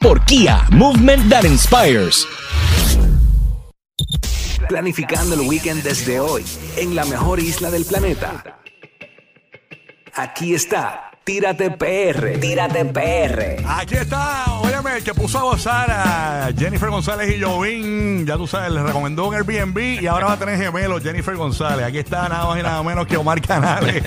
por Kia, Movement That Inspires. Planificando el weekend desde hoy en la mejor isla del planeta. Aquí está, Tírate PR, Tírate PR. Aquí está, óyeme, el que puso a gozar a Jennifer González y Jovín. Ya tú sabes, le recomendó un Airbnb y ahora va a tener gemelos Jennifer González. Aquí está nada más y nada menos que Omar Canales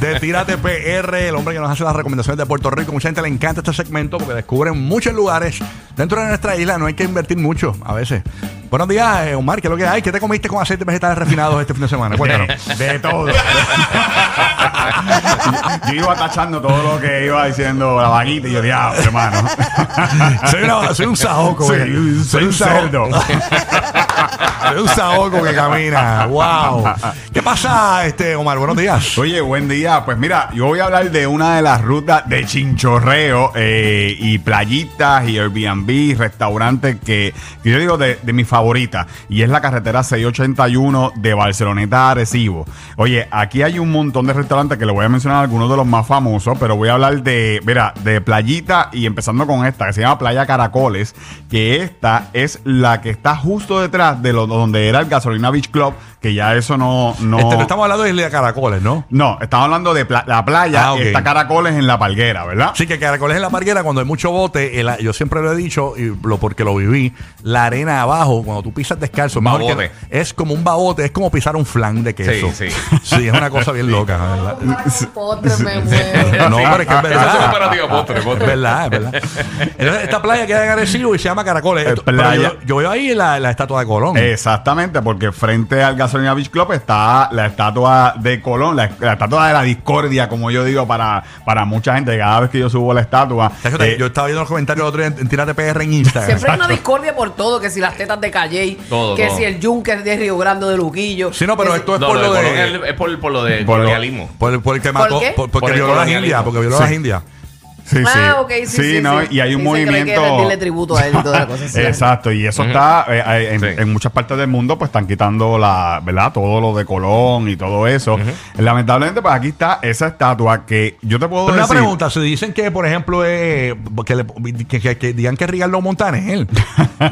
de Tírate PR, el hombre que nos hace las recomendaciones de Puerto Rico. Mucha gente le encanta este segmento porque descubren muchos lugares dentro de nuestra isla. No hay que invertir mucho a veces. Buenos días, eh, Omar, ¿qué es lo que hay? ¿Qué te comiste con aceites vegetales refinados este fin de semana? Cuéntanos. De todo. yo iba tachando todo lo que iba diciendo la vaguita y yo, diablo, hermano. soy, una- soy un saoco, Sí, güey. soy un cerdo. Soy un saoco que camina. Wow. ¿Qué pasa, este Omar? Buenos días. Oye, buen día. Pues mira, yo voy a hablar de una de las rutas de chinchorreo eh, y playitas y Airbnb, restaurantes que, que yo digo de, de mis favoritas. Y es la carretera 681 de Barceloneta a Arecibo. Oye, aquí hay un montón de restaurantes que le voy a mencionar algunos de los más famosos, pero voy a hablar de, mira, de playita y empezando con esta que se llama Playa Caracoles, que esta es la que está justo detrás de lo, donde era el Gasolina Beach Club, que ya eso no... no Este, no estamos hablando de Isla de Caracoles, ¿no? no, estamos hablando de pla- la playa, Ah, está Caracoles en la Palguera, ¿verdad? Sí, que Caracoles en la parguera, cuando hay mucho bote, el- yo siempre lo he dicho, y lo, porque lo viví, la arena abajo, cuando tú pisas descalzo, mejor que- Babote. es como un babote, es como pisar un flan de queso. Sí, sí. Sí, es una cosa bien loca, ¿verdad? Postre, me muero. No, pero es que es verdad. es postre, postre. Es verdad, es verdad. Entonces, esta playa queda en Arecibo y se llama Caracoles. Eh, Esto- playa. yo, yo veo ahí la, la estatua de Colón. Exactamente, porque frente al Gasolina Beach Club está la estatua de Colón, la, la estatua de la discordia, como yo digo, para, para mucha gente. Cada vez que yo subo la estatua. Eh, yo estaba viendo los comentarios el otro día en, en Tírate PR en Instagram. Siempre hay una discordia por todo, que si las tetas de Calle, Todo, que todo. si el yunque de Río Grande de Luquillo. Sí, no, pero esto es por lo lo de es, por, por lo de Por lo- colonialismo. Por, por el que ¿Por mató, qué? por- porque Por el violó a las indias, porque violó las indias. Sí, sí. Ah, ok, sí, sí. ¿no? sí. Y hay un Dicen que hay que movimiento. rendirle tributo a él y toda la cosa. sí. Exacto, y eso está eh, en, Sí. en muchas partes del mundo, pues están quitando la, ¿verdad? Todo lo de Colón y todo eso. Lamentablemente, pues aquí está esa estatua que yo te puedo Pero una decir. pregunta, si dicen que, por ejemplo, eh, que, le- que, que- que digan que Ricardo Montaner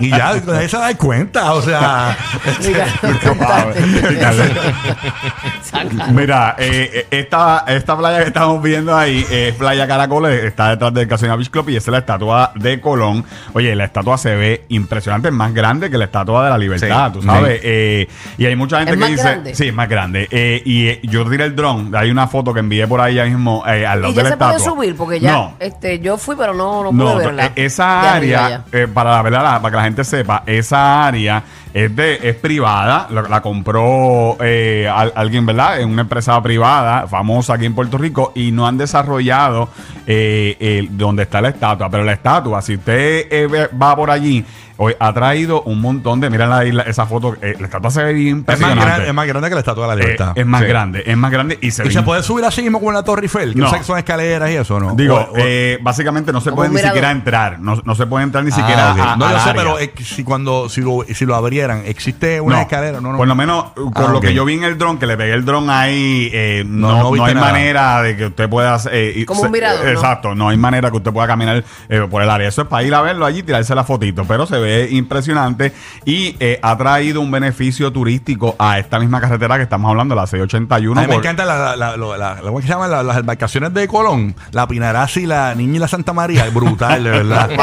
y ya, nadie se da cuenta, o sea... Mira, eh, eh, esta, esta playa que estamos viendo ahí es Playa Caracoles, está detrás del Casino Beach Club y esa es la estatua de Colón. Oye, la estatua se ve impresionante, es más grande que la estatua de la libertad, Sí. tú sabes. Eh, y hay mucha gente ¿Es que más dice. grande? Sí, es más grande. Eh, y eh, yo tiré el dron, hay una foto que envié por ahí ya mismo eh, al lado Y de ya la se puede estatua. subir, porque ya No. este, yo fui, pero no, no pude No, verla. eh, esa área, eh, para la verdad, la- para que la gente sepa, esa área es de es privada, la, compró eh, al- alguien, ¿verdad? En una empresa privada, famosa aquí en Puerto Rico, y no han desarrollado eh, el- donde está la estatua. Pero la estatua, si usted eh, va por allí, hoy ha traído un montón de, miren la isla, esa foto, eh, la estatua se ve bien Es más, impresionante. grande, es más grande que la Estatua de la Eh, Libertad. es más Sí. grande, es más grande y se ¿Y ve se puede subir así mismo como en la Torre Eiffel? Que No. yo sé que son escaleras y eso, ¿no? Digo, O- o- eh, básicamente no se Como puede un ni mirador. siquiera entrar. No, no se puede entrar ni Ah, siquiera ok. a, No, al yo sé, área. pero eh, si cuando si lo, si lo abrieran, ¿existe una No, escalera? No, no. Por lo menos, con Ah, lo ok. que yo vi en el dron, que le pegué el dron ahí, eh, No, no, no no, viste hay nada. manera de que usted pueda... eh, y- Como un se- mirador, ¿no? Exacto, no hay manera que usted pueda caminar eh, por el área. Eso es para ir a verlo allí y tirarse la fotito, pero se ve impresionante y eh, ha traído un beneficio turístico a esta misma carretera que estamos hablando, la 681. a mí me encantan la, la, la, la- la- ¿cómo es las embarcaciones de Colón. La Pinarasi, la Niña y la Santa María. Es brutal, de verdad.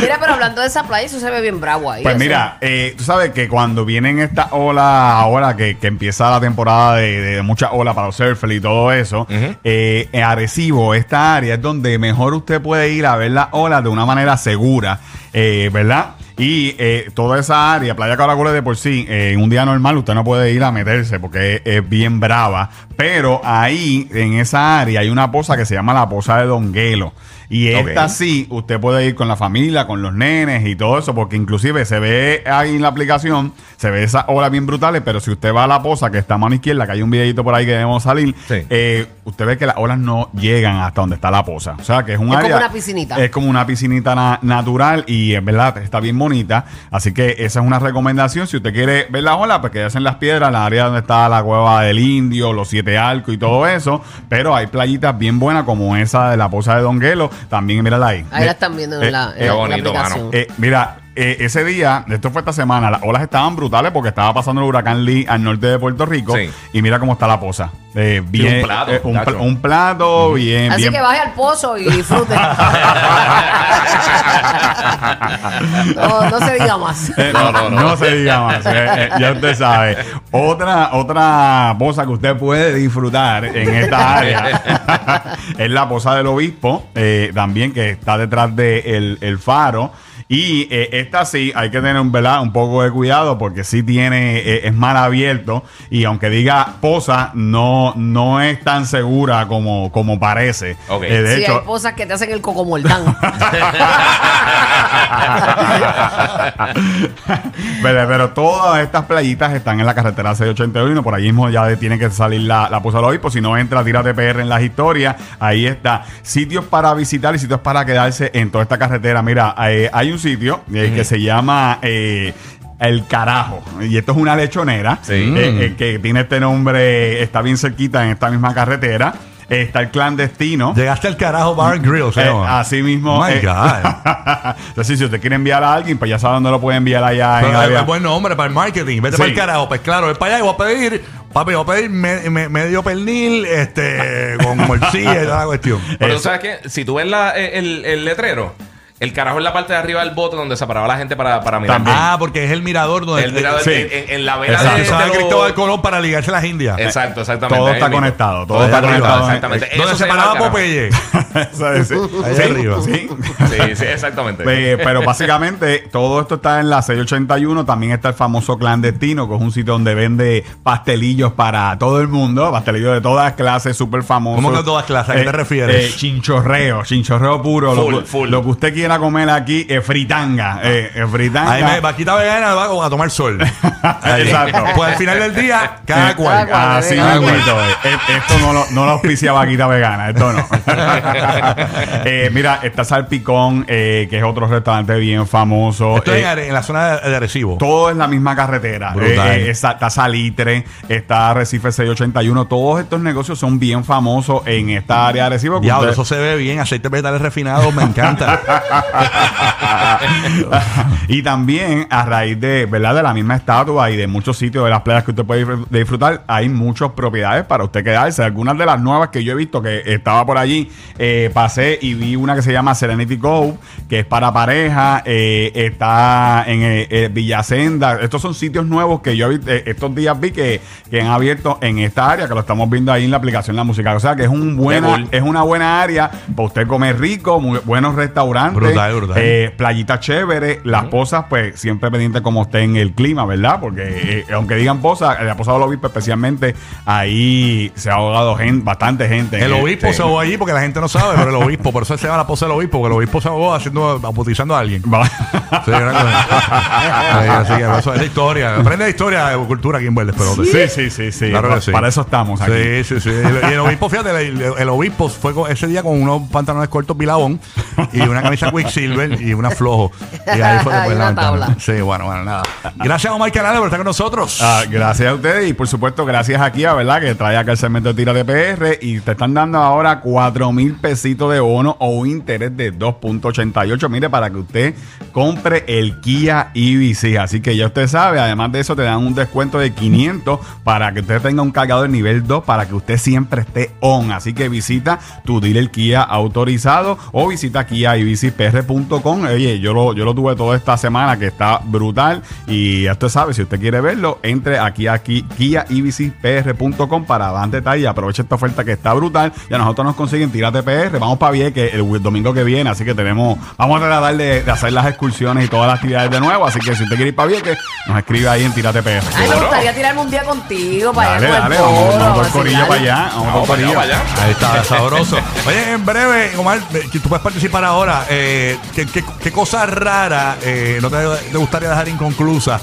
Mira, pero hablando de esa playa, eso se ve bien bravo ahí. Pues mira, eh, tú sabes que cuando vienen esta ola ahora que, que empieza la temporada de, de mucha ola para los surfers y todo eso, eh, en Arecibo, esta área es donde mejor usted puede ir a ver las olas de una manera segura, eh, ¿verdad? Y eh, toda esa área, Playa Caracoles de por sí, eh, en un día normal usted no puede ir a meterse porque es, bien brava. Pero ahí, en esa área, hay una poza que se llama la poza de Donguelo. Y Ok. esta sí, usted puede ir con la familia, con los nenes y todo eso, porque inclusive se ve ahí en la aplicación, se ve esas olas bien brutales, pero si usted va a la poza, que está a mano izquierda, que hay un videito por ahí que debemos salir, Sí. eh, usted ve que las olas no llegan hasta donde está la poza. O sea, que es un Es como área... una piscinita. Es como una piscinita na- natural y en verdad está bien bonita. Así que esa es una recomendación. Si usted quiere ver la ola, pues quédese en las piedras, en la área donde está la cueva del Indio, los siete arcos y todo eso. Pero hay playitas bien buenas como esa de la posa de Donguelo. También, mírala ahí. Ahí la están viendo Eh, en la, en eh, la bonito, aplicación. mano. eh, mira, eh, ese día, esto fue esta semana, las olas estaban brutales porque estaba pasando el huracán Lee al norte de Puerto Rico. Sí. Y mira cómo está la posa. Eh, bien, un plato, eh, un, tacho. pl- un plato, bien, Así bien. que baje al pozo y disfrute. no, no se diga más. Eh, No, no, no, no. se diga más. eh, eh, ya usted sabe. Otra, otra posa que usted puede disfrutar en esta área es la posa del obispo, eh, también que está detrás del el, el faro. Y eh, esta sí, hay que tener un, ¿verdad? un poco de cuidado porque sí tiene, eh, es mal abierto y aunque diga posa, no, no es tan segura como, como parece. Ok. Eh, de Sí, hecho, hay cosas que te hacen el cocomordán. pero, pero todas estas playitas están en la carretera 681 y por ahí mismo ya tiene que salir la, la posa del obispo. Si no entra, tírate PR en las historias. Ahí está. Sitios para visitar y sitios para quedarse en toda esta carretera. Mira, eh, hay un sitio eh, que se llama... eh, el carajo. Y esto es una lechonera Sí. eh, eh, que tiene este nombre, está bien cerquita en esta misma carretera. Está el clandestino. Llegaste al carajo Bar Grill, se Eh, así mismo. Oh my eh, God. Entonces, si usted quiere enviar a alguien, pues ya sabe dónde lo puede enviar allá en Pero es buen nombre para el marketing. Vete Sí. para el carajo. Pues claro, es para allá y voy a pedir, papi, voy a pedir me- me- medio pernil, este, con morcilla y toda la cuestión. Pero tú sabes que si tú ves la- eh, el, el letrero, el carajo es la parte de arriba del bote donde se paraba la gente para, para mirar. También. Ah, porque es el mirador donde El mirador Sí. en, en- en la vela Exacto. de, de Cristóbal Colón para ligarse a las indias. Exacto, exactamente. Todo está mismo. conectado, todo está conectado. exactamente. Donde Eso se paraba. Popeye. Eso es, sí. Allá Sí, arriba. sí. Sí, sí, exactamente. Eh, pero básicamente todo esto está en la 681. También está el famoso clandestino, que es un sitio donde vende pastelillos para todo el mundo. Pastelillos de todas clases, súper famosos. ¿Cómo que todas clases? ¿A qué te refieres? eh, chinchorreo, chinchorreo puro. Full, lo, que- full. lo que usted quiera comer aquí es fritanga. Eh, eh, fritanga. Ahí me, vaquita vegana va a tomar sol. Exacto. Pues al final del día, cada Eh, cual. Así eh. Eh, Esto no lo, no lo auspicia vaquita vegana, esto no. Eh, mira, está Salpicón, eh, que es otro restaurante bien famoso. Esto es Eh, en, Are- en la zona de, Arecibo. todo es la misma carretera. Brutal. Eh, eh, está, está Salitre, está Recife 681. Todos estos negocios son bien famosos en esta área de Arecibo. que Diablo, usted- eso se ve bien. Aceites vegetales refinados, me encanta. y también a raíz de, ¿verdad? de la misma estatua y de muchos sitios de las playas que usted puede disfr- disfrutar, hay muchas propiedades para usted quedarse. Algunas de las nuevas que yo he visto que estaba por allí, eh, pasé y vi una que se llama Serenity Cove, que es para pareja, eh, está en eh, eh, Villasenda. Estos son sitios nuevos que yo eh, estos días vi que, que han abierto en esta área, que lo estamos viendo ahí en la aplicación La Música. O sea que es un buena, es una buena área para usted comer rico, muy buenos restaurantes, Brutal, brutal. eh, playita chévere, las posas, pues siempre pendiente como esté en el clima, ¿verdad? Porque eh, aunque digan posas, la posada del obispo especialmente, ahí se ha ahogado gente, bastante gente. El en obispo este- se ahogó allí porque la gente no sabe, pero el obispo, por eso se llama la pose del obispo, porque el obispo se ahogó haciendo, bautizando a alguien. Va- Sí, una cosa. Sí, así que eso es la historia. Aprende de historia de cultura aquí en pero Sí, sí, sí, sí. Claro que Pa- sí. Para eso estamos aquí. Sí, sí, sí. Y el obispo, fíjate, el, el obispo fue con- ese día con unos pantalones cortos bilabón y una camisa Quicksilver y una flojo. Y ahí fue Y después una la ventana. tabla. Sí, bueno, bueno, nada. Gracias a Omar Canales por estar con nosotros. Ah, gracias a ustedes y por supuesto gracias aquí a verdad que trae acá el segmento de Tira de PR y te están dando ahora 4 mil de bono o un interés de 2.88 mire para que usted compre el Kia EV6 así que ya usted sabe además de eso te dan un descuento de 500 para que usted tenga un cargador nivel 2 para que usted siempre esté on así que visita tu dealer Kia autorizado o visita KiaEV6PR.com oye yo lo, yo lo tuve toda esta semana que está brutal y ya usted sabe si usted quiere verlo entre aquí aquí KiaEV6PR.com para dar detalle aproveche esta oferta que está brutal y a nosotros nos consiguen Tírate PR vamos para Vieques el domingo que viene así que tenemos vamos a tratar de, de hacer las excursiones y todas las actividades de nuevo así que si usted quiere ir para Vieques nos escribe ahí en Tírate PR Ay, me gustaría tirarme un día contigo para Dale, allá dale, el vamos, vamos todo el corillo para allá. Vamos todo el corillo. para allá. Ahí está, sabroso. Oye, en breve, Omar, eh, tú puedes participar ahora. Eh, ¿qué, qué, qué cosa rara eh, no te, te gustaría dejar inconclusa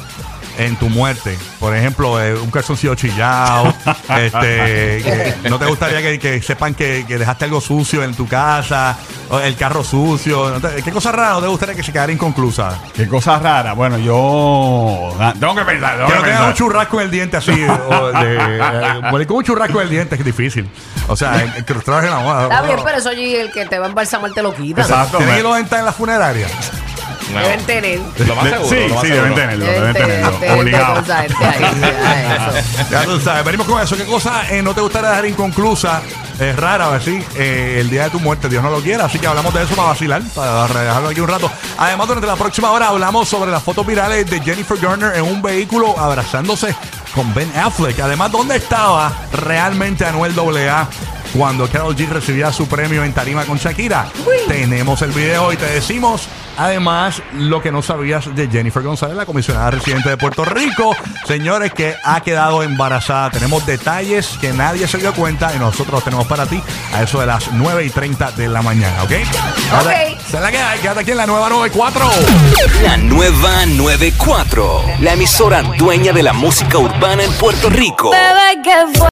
en tu muerte? Por ejemplo, eh, un calzoncillo chillado. este, que no te gustaría que, que sepan que, que dejaste algo sucio en tu casa, o el carro sucio. ¿No te- ¿Qué cosa rara no te gustaría que se quedara inconclusa? Qué cosa rara. Bueno, yo. Tengo que pensar. Tengo Que que no tengas un churrasco en el diente así. o de, eh, con un churrasco en el diente es difícil. O sea, el, el que en la moda. Está bien, pero eso allí el que te va a embalsamar te lo quita. Exacto. ¿Tienen me- que los entrar en la funeraria? No. Deben tener. Lo más de- seguro. sí, lo más sí, seguro. deben tenerlo, deben Deben tenerlo. tener- Obligado. tener esa gente ahí, ya, eso. Ya tú sabes, venimos con eso. ¿Qué cosa eh, no te gustaría dejar inconclusa? Es rara, así, eh, el día de tu muerte, Dios no lo quiera. Así que hablamos de eso para vacilar, para dejarlo aquí un rato. Además, durante la próxima hora hablamos sobre las fotos virales de Jennifer Garner en un vehículo abrazándose con Ben Affleck. Además, ¿dónde estaba realmente Anuel AA? Cuando Carol G recibía su premio en Tarima con Shakira. Tenemos el video y te decimos Además, lo que no sabías de Jennifer González, la comisionada residente de Puerto Rico, señores, que ha quedado embarazada. Tenemos detalles que nadie se dio cuenta y nosotros los tenemos para ti a eso de las 9 y 30 de la mañana, ¿ok? Quédate- Se la queda, quédate aquí en la nueva 94. La nueva 94. La emisora dueña de la música urbana en Puerto Rico. Bebé, que fue?